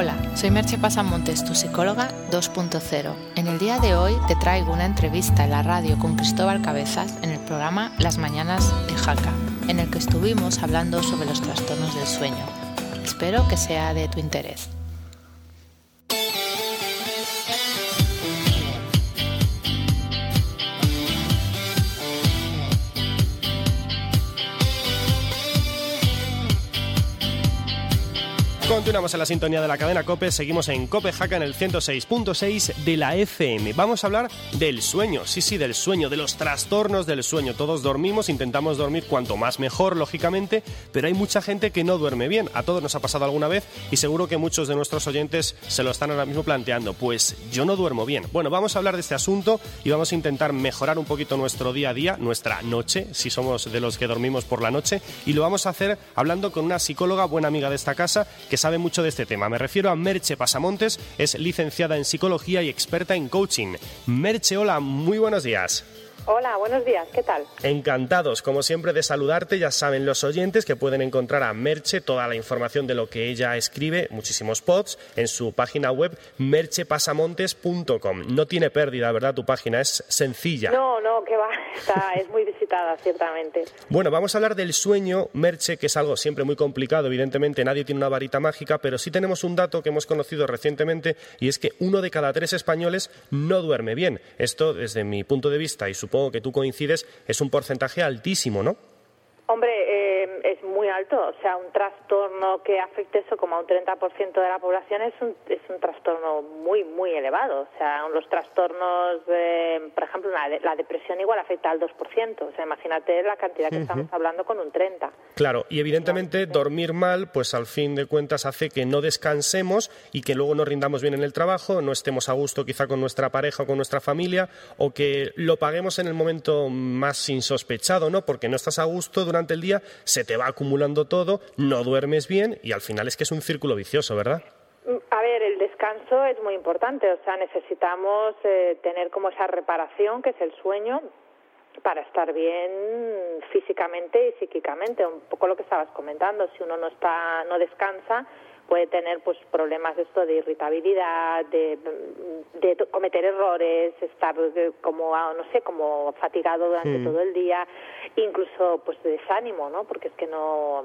Hola, soy Merche Pasamontes, tu psicóloga 2.0. En el día de hoy te traigo una entrevista en la radio con Cristóbal Cabezas en el programa Las Mañanas de Jaca, en el que estuvimos hablando sobre los trastornos del sueño. Espero que sea de tu interés. Continuamos en la sintonía de la cadena Cope, seguimos en Cope Jaca en el 106.6 de la FM. Vamos a hablar del sueño, sí, sí, del sueño, de los trastornos del sueño. Todos dormimos, intentamos dormir cuanto más mejor, lógicamente, pero hay mucha gente que no duerme bien. A todos nos ha pasado alguna vez y seguro que muchos de nuestros oyentes se lo están ahora mismo planteando. Pues yo no duermo bien. Bueno, vamos a hablar de este asunto y vamos a intentar mejorar un poquito nuestro día a día, nuestra noche, si somos de los que dormimos por la noche, y lo vamos a hacer hablando con una psicóloga, buena amiga de esta casa, que sabe mucho de este tema. Me refiero a Merche Pasamontes, es licenciada en psicología y experta en coaching. Merche, hola, muy buenos días. Hola, buenos días, ¿qué tal? Encantados, como siempre, de saludarte. Ya saben los oyentes que pueden encontrar a Merche toda la información de lo que ella escribe, muchísimos posts, en su página web merchepasamontes.com. No tiene pérdida, ¿verdad? Tu página es sencilla. No, no, que va, está, es muy visitada, ciertamente. Bueno, vamos a hablar del sueño, Merche, que es algo siempre muy complicado. Evidentemente, nadie tiene una varita mágica, pero sí tenemos un dato que hemos conocido recientemente y es que uno de cada tres españoles no duerme bien. Esto, desde mi punto de vista y supongo que tú coincides, es un porcentaje altísimo, ¿no? Hombre, eh, es muy alto, o sea, un trastorno que afecte eso como a un 30% de la población es un, es un trastorno muy, muy elevado. O sea, los trastornos, por ejemplo, la depresión igual afecta al 2%. O sea, imagínate la cantidad que estamos hablando con un 30%. Claro, y evidentemente dormir mal, pues al fin de cuentas hace que no descansemos y que luego no rindamos bien en el trabajo, no estemos a gusto quizá con nuestra pareja o con nuestra familia, o que lo paguemos en el momento más insospechado, ¿no? Porque no estás a gusto durante el día, se te va acumulando todo, no duermes bien y al final es que es un círculo vicioso, ¿verdad? A ver, el descanso es muy importante, o sea, necesitamos eh, tener como esa reparación que es el sueño para estar bien físicamente y psíquicamente, un poco lo que estabas comentando, si uno no está no descansa, puede tener pues problemas esto de irritabilidad, de, de cometer errores, estar como ah, no sé, como fatigado durante hmm. todo el día, incluso pues de desánimo, ¿no? Porque es que no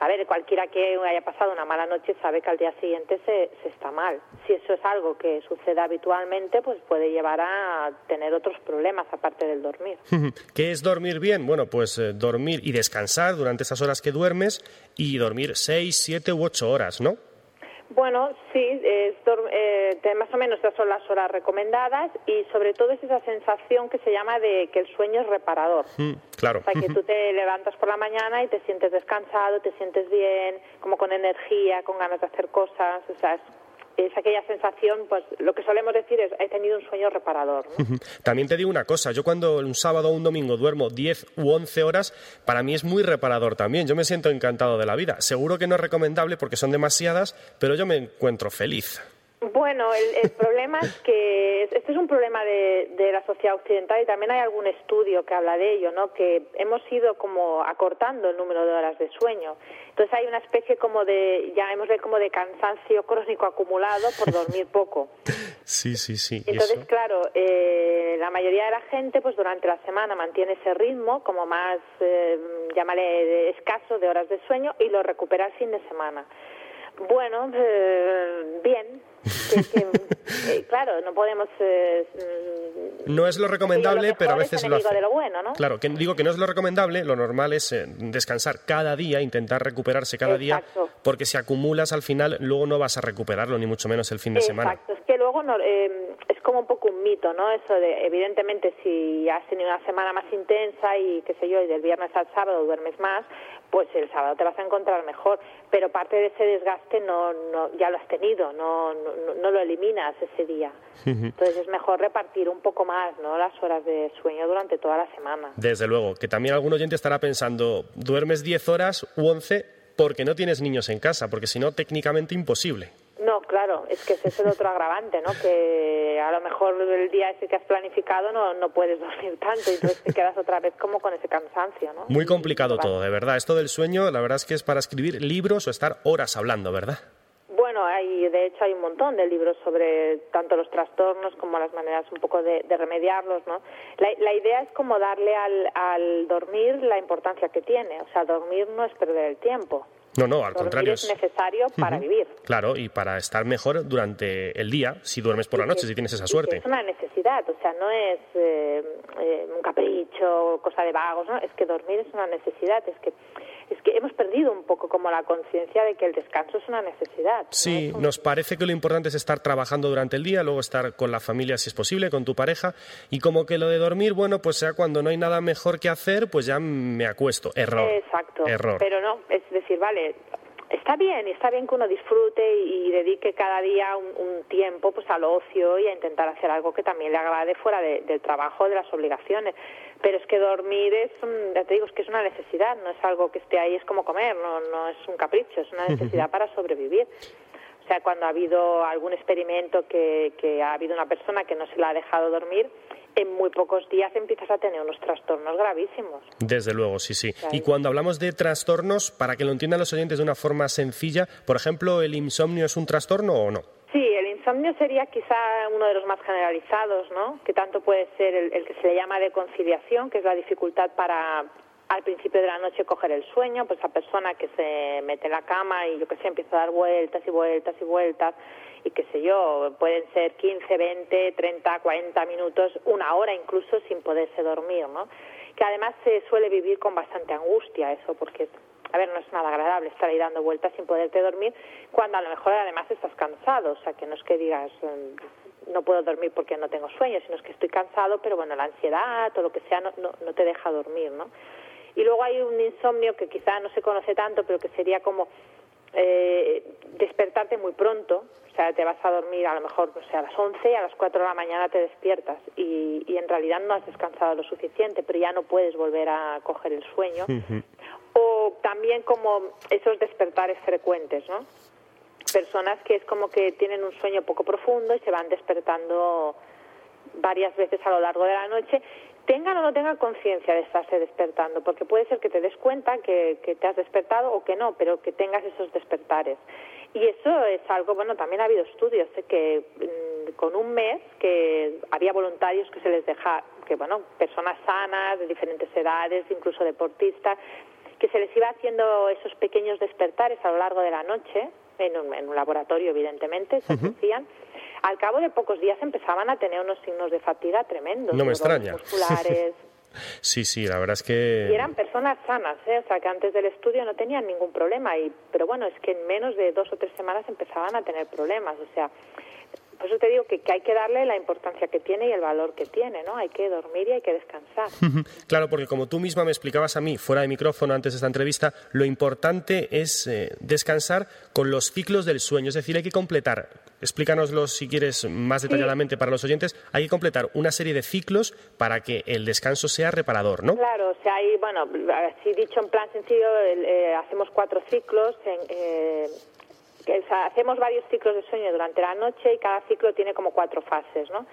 a ver, cualquiera que haya pasado una mala noche sabe que al día siguiente se, se, está mal. Si eso es algo que sucede habitualmente, pues puede llevar a tener otros problemas aparte del dormir. ¿Qué es dormir bien? Bueno, pues eh, dormir y descansar durante esas horas que duermes y dormir seis, siete u ocho horas, ¿no? Bueno, sí, es, eh, más o menos esas son las horas recomendadas y sobre todo es esa sensación que se llama de que el sueño es reparador. Mm, claro. O sea, que tú te levantas por la mañana y te sientes descansado, te sientes bien, como con energía, con ganas de hacer cosas, o sea, es es aquella sensación, pues lo que solemos decir es, he tenido un sueño reparador. También te digo una cosa, yo cuando un sábado o un domingo duermo 10 u 11 horas, para mí es muy reparador también, yo me siento encantado de la vida. Seguro que no es recomendable porque son demasiadas, pero yo me encuentro feliz. Bueno, el, problema es que este es un problema de, la sociedad occidental y también hay algún estudio que habla de ello, ¿no? Que hemos ido como acortando el número de horas de sueño. Entonces hay una especie como de, llamémosle como de cansancio crónico acumulado por dormir poco. Sí, sí, sí. Entonces, claro, eh, la mayoría de la gente, pues durante la semana mantiene ese ritmo como más, eh, llámale, escaso de horas de sueño y lo recupera el fin de semana. Bueno, eh, bien, eh, claro, no podemos... Eh, no es lo recomendable, pero a veces lo hace. De lo bueno, ¿no? Claro, que digo que no es lo recomendable, lo normal es eh, descansar cada día, intentar recuperarse cada día, porque si acumulas al final luego no vas a recuperarlo, ni mucho menos el fin de semana. Exacto, es que luego no, es como un poco un mito, ¿no? Eso de, evidentemente, si has tenido una semana más intensa y, qué sé yo, y del viernes al sábado duermes más, pues el sábado te vas a encontrar mejor, pero parte de ese desgaste no, no ya lo has tenido, no, no, no lo eliminas ese día. Entonces es mejor repartir un poco más ¿no? las horas de sueño durante toda la semana. Desde luego, que también algún oyente estará pensando, duermes 10 horas u 11 porque no tienes niños en casa, porque si no, técnicamente imposible. No, claro, es que ese es el otro agravante, ¿no? Que a lo mejor el día ese que has planificado no, no puedes dormir tanto y entonces te quedas otra vez como con ese cansancio, ¿no? Muy complicado todo, de verdad. Esto del sueño, la verdad es que es para escribir libros o estar horas hablando, ¿verdad? Bueno, hay, de hecho hay un montón de libros sobre tanto los trastornos como las maneras un poco de, remediarlos, ¿no? La, la, idea es como darle al, al dormir la importancia que tiene, o sea, dormir no es perder el tiempo. No, no, al contrario. Es necesario para vivir. Claro, y para estar mejor durante el día, si duermes por la noche, si tienes esa suerte. Es una necesidad, o sea, no es eh, eh, un capricho, cosa de vagos, ¿no? Es que dormir es una necesidad, es que es que hemos perdido un poco como la conciencia de que el descanso es una necesidad. Sí, nos parece que lo importante es estar trabajando durante el día, luego estar con la familia si es posible, con tu pareja, y como que lo de dormir, bueno, pues sea cuando no hay nada mejor que hacer, pues ya me acuesto. Error. Exacto. Error. Pero no, es decir, vale, está bien, está bien que uno disfrute y, dedique cada día un, tiempo pues al ocio y a intentar hacer algo que también le agrade fuera del trabajo, de las obligaciones. Pero es que dormir es, ya te digo, es que es una necesidad, no es algo que esté ahí, es como comer, no, no es un capricho, es una necesidad para sobrevivir. O sea, cuando ha habido algún experimento que, que ha habido una persona que no se la ha dejado dormir, en muy pocos días empiezas a tener unos trastornos gravísimos. Desde luego, sí, sí. Y cuando hablamos de trastornos, para que lo entiendan los oyentes de una forma sencilla, por ejemplo, ¿el insomnio es un trastorno o no? Sí, el insomnio sería quizá uno de los más generalizados, ¿no? Que tanto puede ser el, el que se le llama de conciliación, que es la dificultad para al principio de la noche coger el sueño, pues esa persona que se mete en la cama y yo que sé, empieza a dar vueltas y vueltas y vueltas y qué sé yo, pueden ser 15, 20, 30, 40 minutos, una hora incluso sin poderse dormir, ¿no? Que además se suele vivir con bastante angustia eso, porque, a ver, no es nada agradable estar ahí dando vueltas sin poderte dormir cuando a lo mejor además estás cansado, o sea, que no es que digas mm, no puedo dormir porque no tengo sueño, sino es que estoy cansado, pero bueno, la ansiedad o lo que sea no, no, no te deja dormir, ¿no? Y luego hay un insomnio que quizá no se conoce tanto, pero que sería como eh, despertarte muy pronto, o sea, te vas a dormir a lo mejor o sea, a las 11 y a las 4 de la mañana te despiertas y, y, en realidad no has descansado lo suficiente, pero ya no puedes volver a coger el sueño. O también como esos despertares frecuentes, ¿no? Personas que es como que tienen un sueño poco profundo y se van despertando varias veces a lo largo de la noche tengan o no tengan conciencia de estarse despertando, porque puede ser que te des cuenta que, te has despertado o que no, pero que tengas esos despertares. Y eso es algo, bueno, también ha habido estudios ¿eh? que mm, con un mes que había voluntarios que se les deja, que bueno, personas sanas, de diferentes edades, incluso deportistas, que se les iba haciendo esos pequeños despertares a lo largo de la noche, en un, laboratorio evidentemente, se hacían, al cabo de pocos días empezaban a tener unos signos de fatiga tremendos. No me extraña. Musculares. sí, sí, la verdad es que... Y eran personas sanas, ¿eh? o sea, que antes del estudio no tenían ningún problema, y, pero bueno, es que en menos de dos o tres semanas empezaban a tener problemas, o sea, por eso te digo que, hay que darle la importancia que tiene y el valor que tiene, ¿no? Hay que dormir y hay que descansar. claro, porque como tú misma me explicabas a mí, fuera de micrófono antes de esta entrevista, lo importante es eh, descansar con los ciclos del sueño, es decir, hay que completar, explícanoslo si quieres más detalladamente para los oyentes, hay que completar una serie de ciclos para que el descanso sea reparador, ¿no? Claro, o sea, hay, bueno, así dicho en plan sencillo, eh, hacemos cuatro ciclos en... Eh, hacemos varios ciclos de sueño durante la noche y cada ciclo tiene como cuatro fases, ¿no?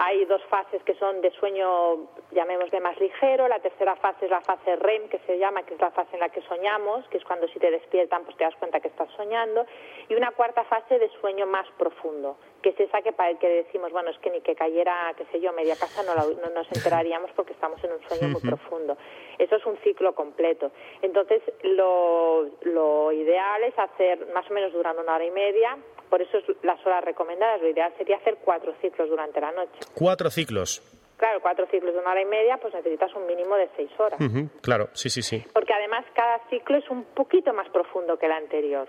Hay dos fases que son de sueño, llamémosle más ligero, la tercera fase es la fase REM, que se llama, que es la fase en la que soñamos, que es cuando si te despiertan pues te das cuenta que estás soñando, y una cuarta fase de sueño más profundo, que es esa que para el que decimos, bueno, es que ni que cayera, qué sé yo, media casa no, no nos enteraríamos porque estamos en un sueño muy profundo. Eso es un ciclo completo. Entonces, lo, lo ideal es hacer, más o menos durante una hora y media, por eso es las horas recomendadas. Lo ideal sería hacer cuatro ciclos durante la noche. ¿Cuatro ciclos? Claro, cuatro ciclos de una hora y media, pues necesitas un mínimo de seis horas. claro, sí, sí, sí. Porque además cada ciclo es un poquito más profundo que el anterior.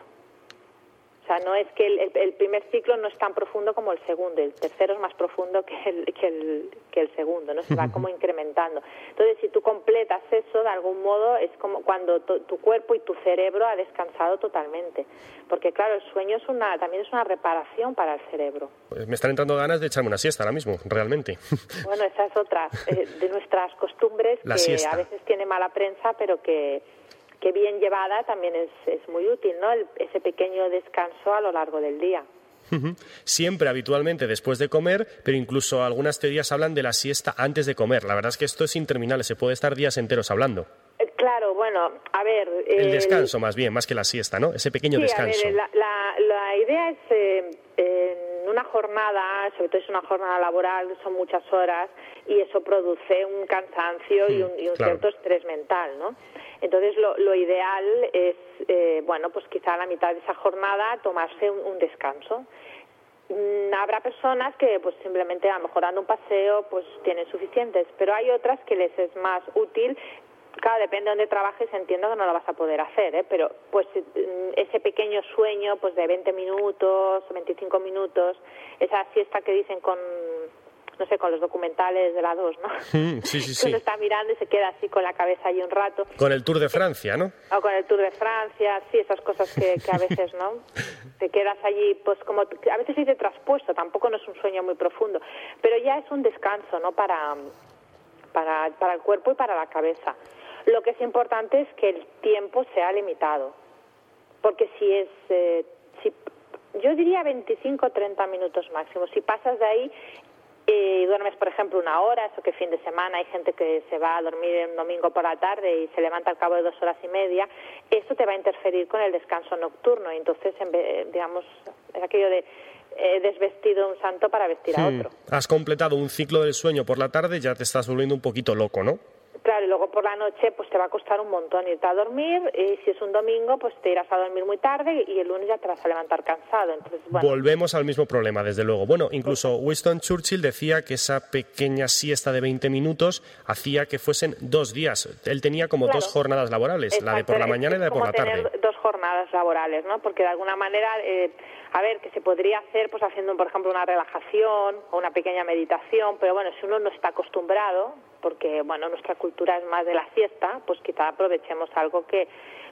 O sea, no es que el, primer ciclo no es tan profundo como el segundo, el tercero es más profundo que el, que el, que el segundo, ¿no? Se va como incrementando. Entonces, si tú completas eso, de algún modo, es como cuando tu cuerpo y tu cerebro ha descansado totalmente. Porque, claro, el sueño es una, también es una reparación para el cerebro. Pues me están entrando ganas de echarme una siesta ahora mismo, realmente. Bueno, esa es otra eh, de nuestras costumbres que a veces tiene mala prensa, pero que que bien llevada también es, es muy útil, ¿no? ese pequeño descanso a lo largo del día. Siempre, habitualmente, después de comer, pero incluso algunas teorías hablan de la siesta antes de comer. La verdad es que esto es interminable, se puede estar días enteros hablando. Eh, claro, bueno, a ver... El descanso más bien, más que la siesta, ¿no? Ese pequeño descanso. A ver, la, la, idea es, eh, una jornada, sobre todo es una jornada laboral, son muchas horas, y eso produce un cansancio y un, cierto estrés mental, ¿no? Entonces, lo, lo ideal es, eh, bueno, pues quizá a la mitad de esa jornada tomarse un, descanso. Mm, habrá personas que pues simplemente a lo mejor dando un paseo pues tienen suficientes, pero hay otras que les es más útil claro, depende de dónde trabajes, entiendo que no lo vas a poder hacer, ¿eh? pero pues mm, ese pequeño sueño pues de 20 minutos, 25 minutos, esa siesta que dicen con no sé, con los documentales de la 2, ¿no? Sí, sí, sí. Uno está mirando y se queda así con la cabeza ahí un rato. Con el Tour de Francia, ¿no? O con el Tour de Francia, sí, esas cosas que, que a veces, ¿no? Te quedas allí, pues como, a veces dice traspuesto, tampoco no es un sueño muy profundo, pero ya es un descanso, ¿no? Para, para, para el cuerpo y para la cabeza. Lo que es importante es que el tiempo sea limitado, porque si es, eh, si, yo diría 25 o 30 minutos máximo. Si pasas de ahí y duermes, por ejemplo, una hora, eso que fin de semana hay gente que se va a dormir un domingo por la tarde y se levanta al cabo de dos horas y media, eso te va a interferir con el descanso nocturno. Y entonces, digamos, es aquello de he desvestido un santo para vestir a otro. Has completado un ciclo del sueño por la tarde, ya te estás volviendo un poquito loco, ¿no? Claro, y luego por la noche pues te va a costar un montón irte a dormir y si es un domingo pues te irás a dormir muy tarde y el lunes ya te vas a levantar cansado. Entonces, Volvemos al mismo problema, desde luego. Bueno, incluso Winston Churchill decía que esa pequeña siesta de 20 minutos hacía que fuesen dos días. Él tenía como dos jornadas laborales, la de por la mañana y la de por la tarde. Dos jornadas laborales, ¿no? Porque de alguna manera... Eh, a ver, que se podría hacer pues haciendo, por ejemplo, una relajación o una pequeña meditación, pero bueno, si uno no está acostumbrado, porque bueno, nuestra cultura es más de la siesta, pues quizá aprovechemos algo que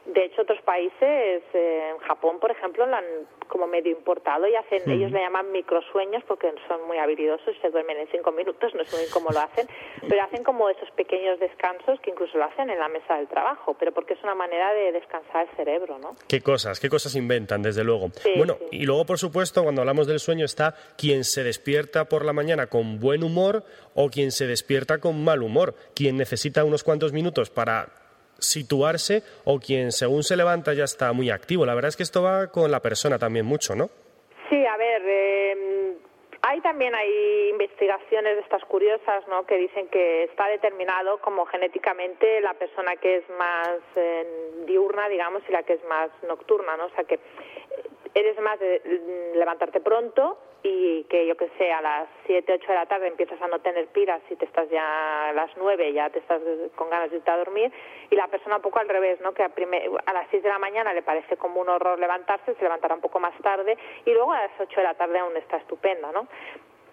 de hecho, otros países, eh, en Japón, por ejemplo, lo han como medio importado y hacen, ellos le llaman microsueños porque son muy habilidosos y se duermen en cinco minutos, no sé muy bien cómo lo hacen, pero hacen como esos pequeños descansos que incluso lo hacen en la mesa del trabajo, pero porque es una manera de descansar el cerebro, ¿no? Qué cosas, qué cosas inventan, desde luego. bueno, y luego, por supuesto, cuando hablamos del sueño está quien se despierta por la mañana con buen humor o quien se despierta con mal humor, quien necesita unos cuantos minutos para situarse o quien según se levanta ya está muy activo. La verdad es que esto va con la persona también mucho, ¿no? Sí, a ver, eh, hay también hay investigaciones de estas curiosas, ¿no? Que dicen que está determinado como genéticamente la persona que es más eh, diurna, digamos, y la que es más nocturna, ¿no? O sea que eres más de levantarte pronto y que yo que sé, a las 7, 8 de la tarde empiezas a no tener piras y te estás ya a las 9, ya te estás con ganas de irte a dormir, y la persona un poco al revés, ¿no? Que a, a las 6 de la mañana le parece como un horror levantarse, se levantará un poco más tarde, y luego a las 8 de la tarde aún está estupenda, ¿no?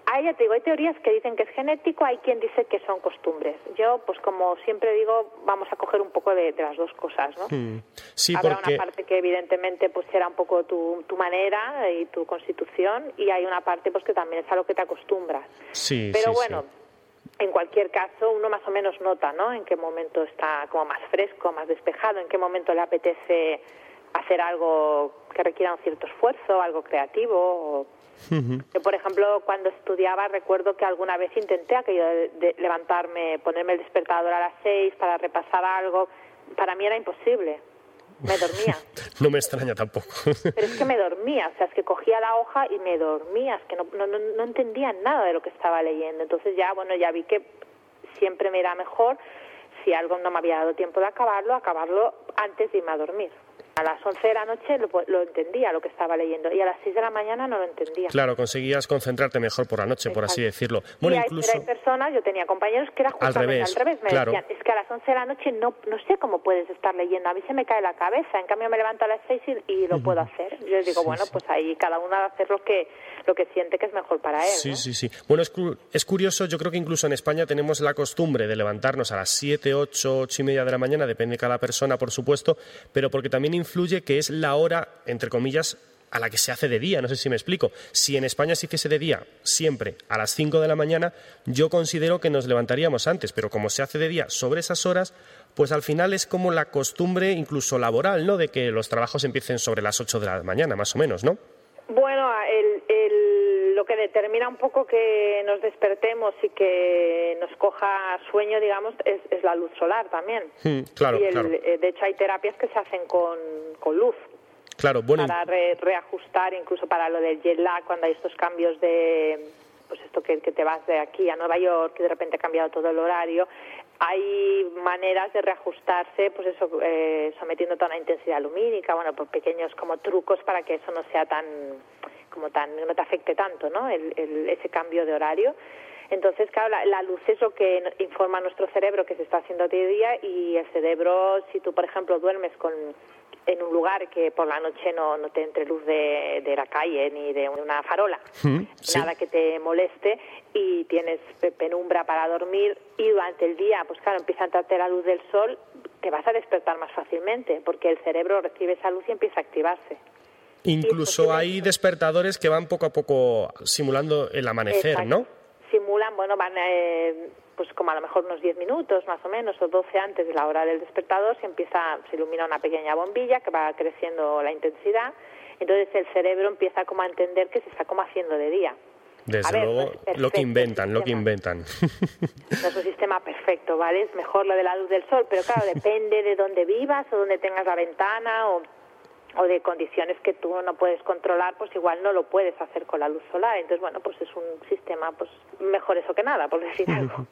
Hay, te digo, hay teorías que dicen que es genético, hay quien dice que son costumbres. Yo, pues como siempre digo, vamos a coger un poco de, las dos cosas, ¿no? Hmm. Sí, Habrá una parte que evidentemente pues será un poco tu, tu manera y tu constitución y hay una parte pues que también es a lo que te acostumbras. Sí, Pero bueno, en cualquier caso uno más o menos nota, ¿no? En qué momento está como más fresco, más despejado, en qué momento le apetece hacer algo que requiera un cierto esfuerzo, algo creativo o yo, por ejemplo, cuando estudiaba recuerdo que alguna vez intenté aquello de, levantarme, ponerme el despertador a las seis para repasar algo. Para mí era imposible. Me dormía. no me extraña tampoco. Pero es que me dormía, o sea, es que cogía la hoja y me dormía, es que no, no, no entendía nada de lo que estaba leyendo. Entonces ya, bueno, ya vi que siempre me era mejor, si algo no me había dado tiempo de acabarlo, acabarlo antes de irme a dormir. A las 11 de la noche lo, entendía lo que estaba leyendo y a las 6 de la mañana no lo entendía. Claro, conseguías concentrarte mejor por la noche, por así decirlo. Bueno, incluso... hay, personas, yo tenía compañeros que era justamente al revés. Al revés. Me decían, es que a las 11 de la noche no, no sé cómo puedes estar leyendo, a mí se me cae la cabeza, en cambio me levanto a las 6 y, lo puedo hacer. Yo les digo, bueno, pues ahí cada uno va a hacer lo que, lo que siente que es mejor para él. Sí, sí, sí. Bueno, es, es curioso, yo creo que incluso en España tenemos la costumbre de levantarnos a las 7, 8, 8 y media de la mañana, depende de cada persona, por supuesto, pero porque también influye que es la hora, entre comillas, a la que se hace de día, no sé si me explico. Si en España se hiciese de día siempre a las 5 de la mañana, yo considero que nos levantaríamos antes, pero como se hace de día sobre esas horas, pues al final es como la costumbre incluso laboral, ¿no? De que los trabajos empiecen sobre las 8 de la mañana, más o menos, ¿no? Bueno, el lo que determina un poco que nos despertemos y que nos coja sueño, digamos, es, la luz solar también. Hmm, claro, y eh, De hecho, hay terapias que se hacen con, con luz. Claro, bueno. Para reajustar, incluso para lo del jet lag, cuando hay estos cambios de. Pues esto que, que te vas de aquí a Nueva York, que de repente ha cambiado todo el horario, hay maneras de reajustarse, pues eso, eh, sometiéndote a una intensidad lumínica, bueno, por pequeños como trucos para que eso no sea tan, como tan, no te afecte tanto, ¿no? El, ese cambio de horario. Entonces, claro, la, luz es lo que informa a nuestro cerebro que se está haciendo de día y el cerebro, si tú, por ejemplo, duermes con en un lugar que por la noche no, no te entre luz de, de la calle ni de una farola, mm, nada que te moleste y tienes penumbra para dormir y durante el día, pues claro, empieza a entrarte la luz del sol, te vas a despertar más fácilmente porque el cerebro recibe esa luz y empieza a activarse. Incluso hay despertadores que van poco a poco simulando el amanecer, ¿no? Simulan, bueno, van eh, pues como a lo mejor unos 10 minutos más o menos o 12 antes de la hora del despertador se empieza se ilumina una pequeña bombilla que va creciendo la intensidad. Entonces el cerebro empieza como a entender que se está como haciendo de día. Desde luego lo que inventan lo que inventan. No es un sistema perfecto vale es mejor lo de la luz del sol pero claro depende de dónde vivas o dónde tengas la ventana o o de condiciones que tú no puedes controlar, pues igual no lo puedes hacer con la luz solar. Entonces, bueno, pues es un sistema pues mejor eso que nada, por decir algo.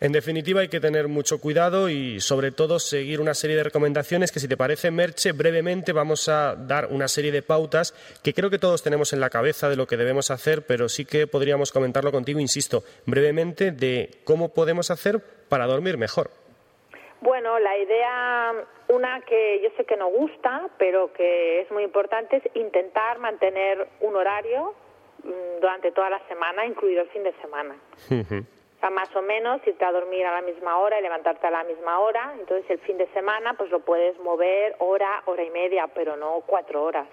En definitiva, hay que tener mucho cuidado y, sobre todo, seguir una serie de recomendaciones que, si te parece, Merche, brevemente vamos a dar una serie de pautas que creo que todos tenemos en la cabeza de lo que debemos hacer, pero sí que podríamos comentarlo contigo, insisto, brevemente, de cómo podemos hacer para dormir mejor. Bueno, la idea, una que yo sé que no gusta, pero que es muy importante, es intentar mantener un horario mm, durante toda la semana, incluido el fin de semana. O sea, más o menos irte a dormir a la misma hora y levantarte a la misma hora. Entonces, el fin de semana, pues lo puedes mover hora, hora y media, pero no cuatro horas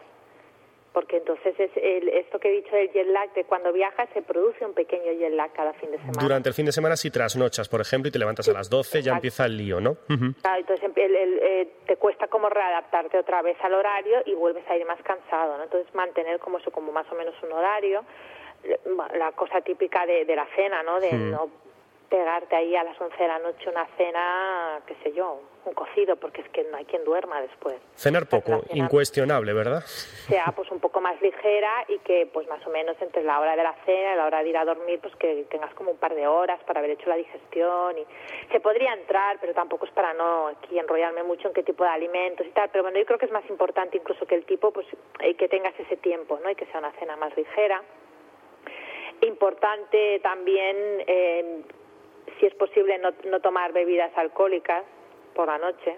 porque entonces es esto que he dicho del jet lag, de cuando viajas se produce un pequeño jet lag cada fin de semana. Durante el fin de semana si trasnochas, por ejemplo, y te levantas a las 12, ya empieza el lío, ¿no? Claro, entonces eh, te cuesta como readaptarte otra vez al horario y vuelves a ir más cansado, ¿no? Entonces mantener como eso, como más o menos un horario, la cosa típica de, la cena, ¿no? De no pegarte ahí a las 11 de la noche una cena, qué sé yo, un cocido, porque es que no hay quien duerma después. Cenar poco, incuestionable, ¿verdad? Sea pues un poco más ligera y que pues más o menos entre la hora de la cena y la hora de ir a dormir, pues que tengas como un par de horas para haber hecho la digestión y se podría entrar, pero tampoco es para no aquí enrollarme mucho en qué tipo de alimentos y tal, pero bueno, yo creo que es más importante incluso que el tipo, pues y que tengas ese tiempo, ¿no? Y que sea una cena más ligera. Importante también eh, si es posible no, no tomar bebidas alcohólicas por la noche.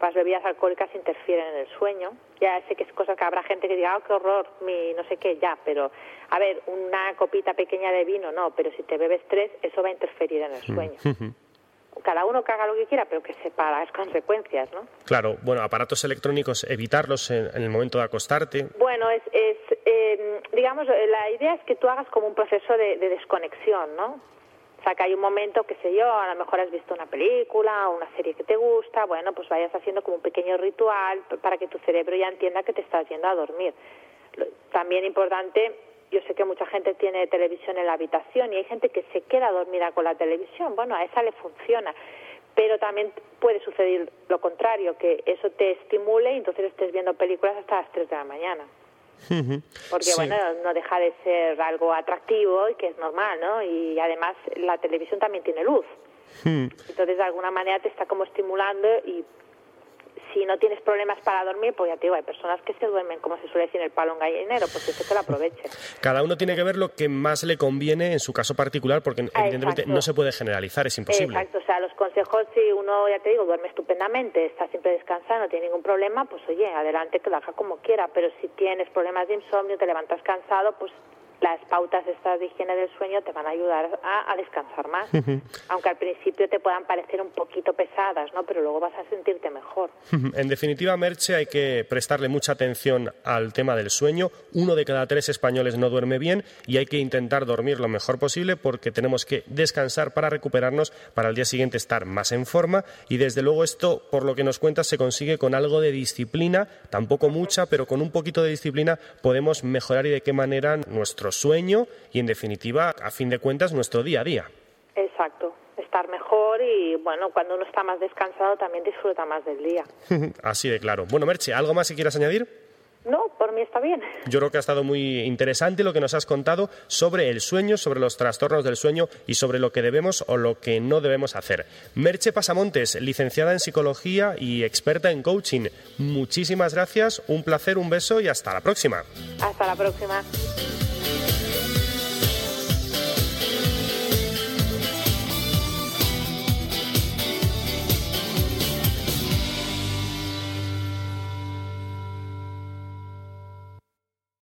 Las bebidas alcohólicas interfieren en el sueño. Ya sé que es cosa que habrá gente que diga, oh, qué horror, mi no sé qué, ya, pero a ver, una copita pequeña de vino no, pero si te bebes tres, eso va a interferir en el mm. sueño. Cada uno que haga lo que quiera, pero que sepa las consecuencias, ¿no? Claro, bueno, aparatos electrónicos, evitarlos en, el momento de acostarte. Bueno, es, es eh, digamos, la idea es que tú hagas como un proceso de desconexión, ¿no? Que hay un momento, que sé yo, a lo mejor has visto una película o una serie que te gusta, bueno, pues vayas haciendo como un pequeño ritual para que tu cerebro ya entienda que te estás yendo a dormir. También importante, yo sé que mucha gente tiene televisión en la habitación y hay gente que se queda dormida con la televisión, bueno, a esa le funciona, pero también puede suceder lo contrario, que eso te estimule y entonces estés viendo películas hasta las 3 de la mañana. Porque, bueno, no deja de ser algo atractivo y que es normal, ¿no? Y además la televisión también tiene luz. Entonces, de alguna manera te está como estimulando y si no tienes problemas para dormir, pues ya te digo, hay personas que se duermen, como se suele decir, en el palo en gallinero, pues eso que lo aproveche. Cada uno tiene que ver lo que más le conviene en su caso particular, porque evidentemente no se puede generalizar, es imposible. Exacto, o sea, los consejos, si uno, ya te digo, duerme estupendamente, está siempre descansado, no tiene ningún problema, pues oye, adelante que lo haga como quiera, pero si tienes problemas de insomnio, te levantas cansado, pues las pautas estas de higiene del sueño te van a ayudar a, descansar más. Aunque al principio te puedan parecer un poquito pesadas, ¿no? Pero luego vas a sentirte mejor. En definitiva, Merche, hay que prestarle mucha atención al tema del sueño. Uno de cada tres españoles no duerme bien y hay que intentar dormir lo mejor posible porque tenemos que descansar para recuperarnos, para el día siguiente estar más en forma y desde luego esto, por lo que nos cuentas, se consigue con algo de disciplina, tampoco mucha, pero con un poquito de disciplina podemos mejorar y de qué manera nuestro nuestro sueño y, en definitiva, a fin de cuentas, nuestro día a día. Exacto, estar mejor y, bueno, cuando uno está más descansado también disfruta más del día. Así de claro. Bueno, Merche, ¿algo más que quieras añadir? No, por mí está bien. Yo creo que ha estado muy interesante lo que nos has contado sobre el sueño, sobre los trastornos del sueño y sobre lo que debemos o lo que no debemos hacer. Merche Pasamontes, licenciada en psicología y experta en coaching. Muchísimas gracias, un placer, un beso y hasta la próxima. Hasta la próxima.